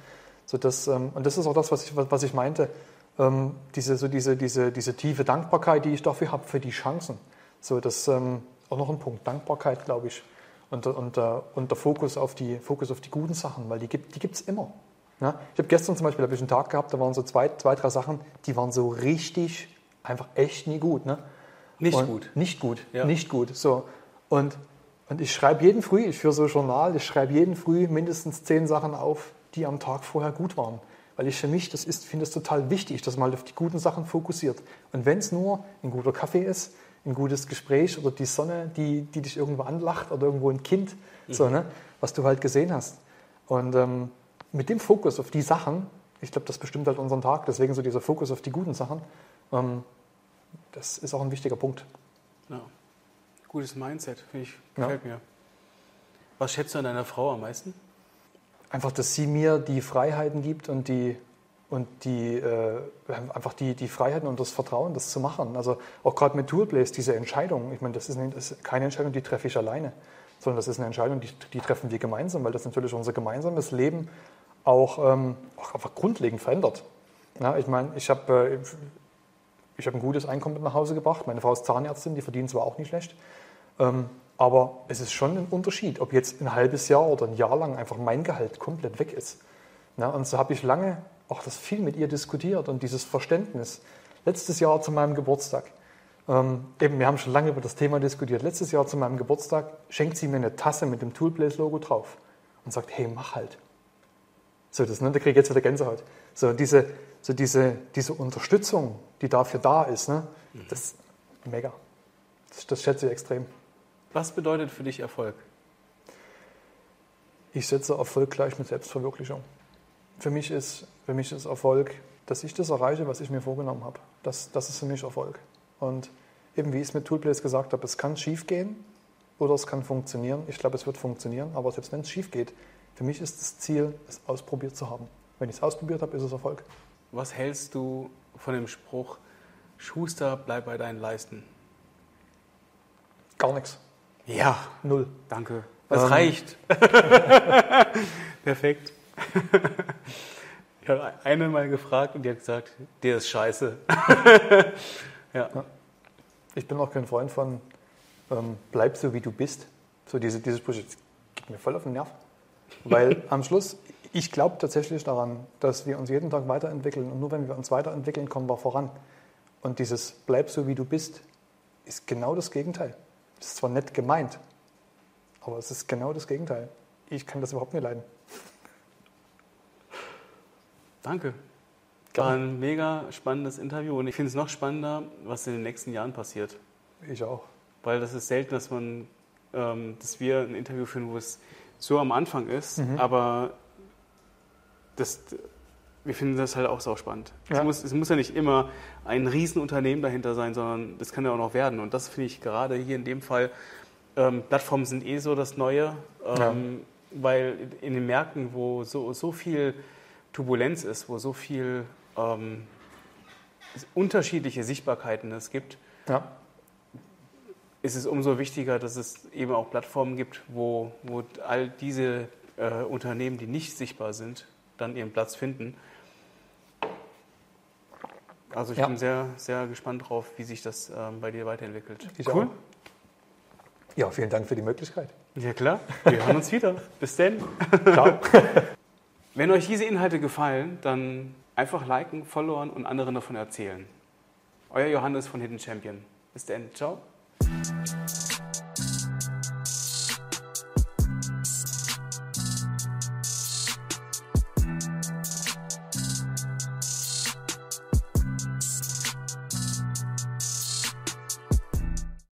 So das, ähm, und das ist auch das, was ich, was ich meinte. Ähm, diese, so diese, diese, diese tiefe Dankbarkeit, die ich dafür habe, für die Chancen. So, das ähm, auch noch ein Punkt. Dankbarkeit, glaube ich. Und, und, äh, und der Fokus auf, die, Fokus auf die guten Sachen, weil die gibt es die immer. Ja? Ich habe gestern zum Beispiel ich einen Tag gehabt, da waren so zwei, zwei, drei Sachen, die waren so richtig, einfach echt nie gut. Ne? Nicht Und gut. Nicht gut, Ja. nicht gut. So. Und, und ich schreibe jeden Früh, ich führe so ein Journal, ich schreibe jeden Früh mindestens zehn Sachen auf, die am Tag vorher gut waren. Weil ich für mich, das ist, finde es total wichtig, dass man auf die guten Sachen fokussiert. Und wenn es nur ein guter Kaffee ist, ein gutes Gespräch oder die Sonne, die, die dich irgendwo anlacht oder irgendwo ein Kind, so, ne, was du halt gesehen hast. Und ähm, mit dem Fokus auf die Sachen, ich glaube, das bestimmt halt unseren Tag, deswegen so dieser Fokus auf die guten Sachen, das ist auch ein wichtiger Punkt. Ja. Gutes Mindset, finde ich. Ja. Gefällt mir. Was schätzt du an deiner Frau am meisten? Einfach, dass sie mir die Freiheiten gibt und die, und die, äh, einfach die, die Freiheiten und das Vertrauen, das zu machen. Also auch gerade mit Toolplace, diese Entscheidung, ich meine, das das ist keine Entscheidung, die treffe ich alleine, sondern das ist eine Entscheidung, die, die treffen wir gemeinsam, weil das natürlich unser gemeinsames Leben auch, ähm, auch einfach grundlegend verändert. Ja, ich meine, ich habe äh, ich habe ein gutes Einkommen mit nach Hause gebracht. Meine Frau ist Zahnärztin, die verdient zwar auch nicht schlecht. Ähm, aber es ist schon ein Unterschied, ob jetzt ein halbes Jahr oder ein Jahr lang einfach mein Gehalt komplett weg ist. Ja, und so habe ich lange auch das viel mit ihr diskutiert und dieses Verständnis. Letztes Jahr zu meinem Geburtstag, ähm, eben, wir haben schon lange über das Thema diskutiert. Letztes Jahr zu meinem Geburtstag schenkt sie mir eine Tasse mit dem Toolplace-Logo drauf und sagt, hey, mach halt. So, das, ne, da kriege ich jetzt wieder Gänsehaut. So, diese, so diese, diese Unterstützung, die dafür da ist, ne, das, mega. Das, das schätze ich extrem. Was bedeutet für dich Erfolg? Ich setze Erfolg gleich mit Selbstverwirklichung. Für mich ist, für mich ist Erfolg, dass ich das erreiche, was ich mir vorgenommen habe. Das, das ist für mich Erfolg. Und eben wie ich es mit Toolplace gesagt habe, es kann schief gehen oder es kann funktionieren. Ich glaube, es wird funktionieren, aber selbst wenn es schief geht, für mich ist das Ziel, es ausprobiert zu haben. Wenn ich es ausprobiert habe, ist es Erfolg. Was hältst du von dem Spruch, Schuster, bleib bei deinen Leisten? Gar nichts. Ja, Null. danke. Das Ähm. reicht. Perfekt. Ich habe eine mal gefragt und die hat gesagt, der ist scheiße. ja. Ich bin auch kein Freund von ähm, bleib so wie du bist. So diese, diese Sprüche, das geht mir voll auf den Nerv. Weil am Schluss, ich glaube tatsächlich daran, dass wir uns jeden Tag weiterentwickeln und nur wenn wir uns weiterentwickeln, kommen wir voran. Und dieses bleib so wie du bist ist genau das Gegenteil. Das ist zwar nett gemeint, aber es ist genau das Gegenteil. Ich kann das überhaupt nicht leiden. Danke. War ein mega spannendes Interview und ich finde es noch spannender, was in den nächsten Jahren passiert. Ich auch. Weil das ist selten, dass man, ähm, dass wir ein Interview führen, wo es so am Anfang ist, aber das, wir finden das halt auch sau spannend. Es, Ja. muss, es muss ja nicht immer ein Riesenunternehmen dahinter sein, sondern das kann ja auch noch werden. Und das finde ich gerade hier in dem Fall, ähm, Plattformen sind eh so das Neue, ähm, weil in den Märkten, wo so, so viel Turbulenz ist, wo so viel ähm, unterschiedliche Sichtbarkeiten es gibt, Ja, ist es umso wichtiger, dass es eben auch Plattformen gibt, wo, wo all diese äh, Unternehmen, die nicht sichtbar sind, dann ihren Platz finden. Also ich Ja. bin sehr, sehr gespannt drauf, wie sich das ähm, bei dir weiterentwickelt. ich auch. Ja, vielen Dank für die Möglichkeit. Ja klar, wir hören uns wieder. Bis denn. Ciao. Wenn euch diese Inhalte gefallen, dann einfach liken, followen und anderen davon erzählen. Euer Johannes von Hidden Champion. Bis dann. Ciao. Bye.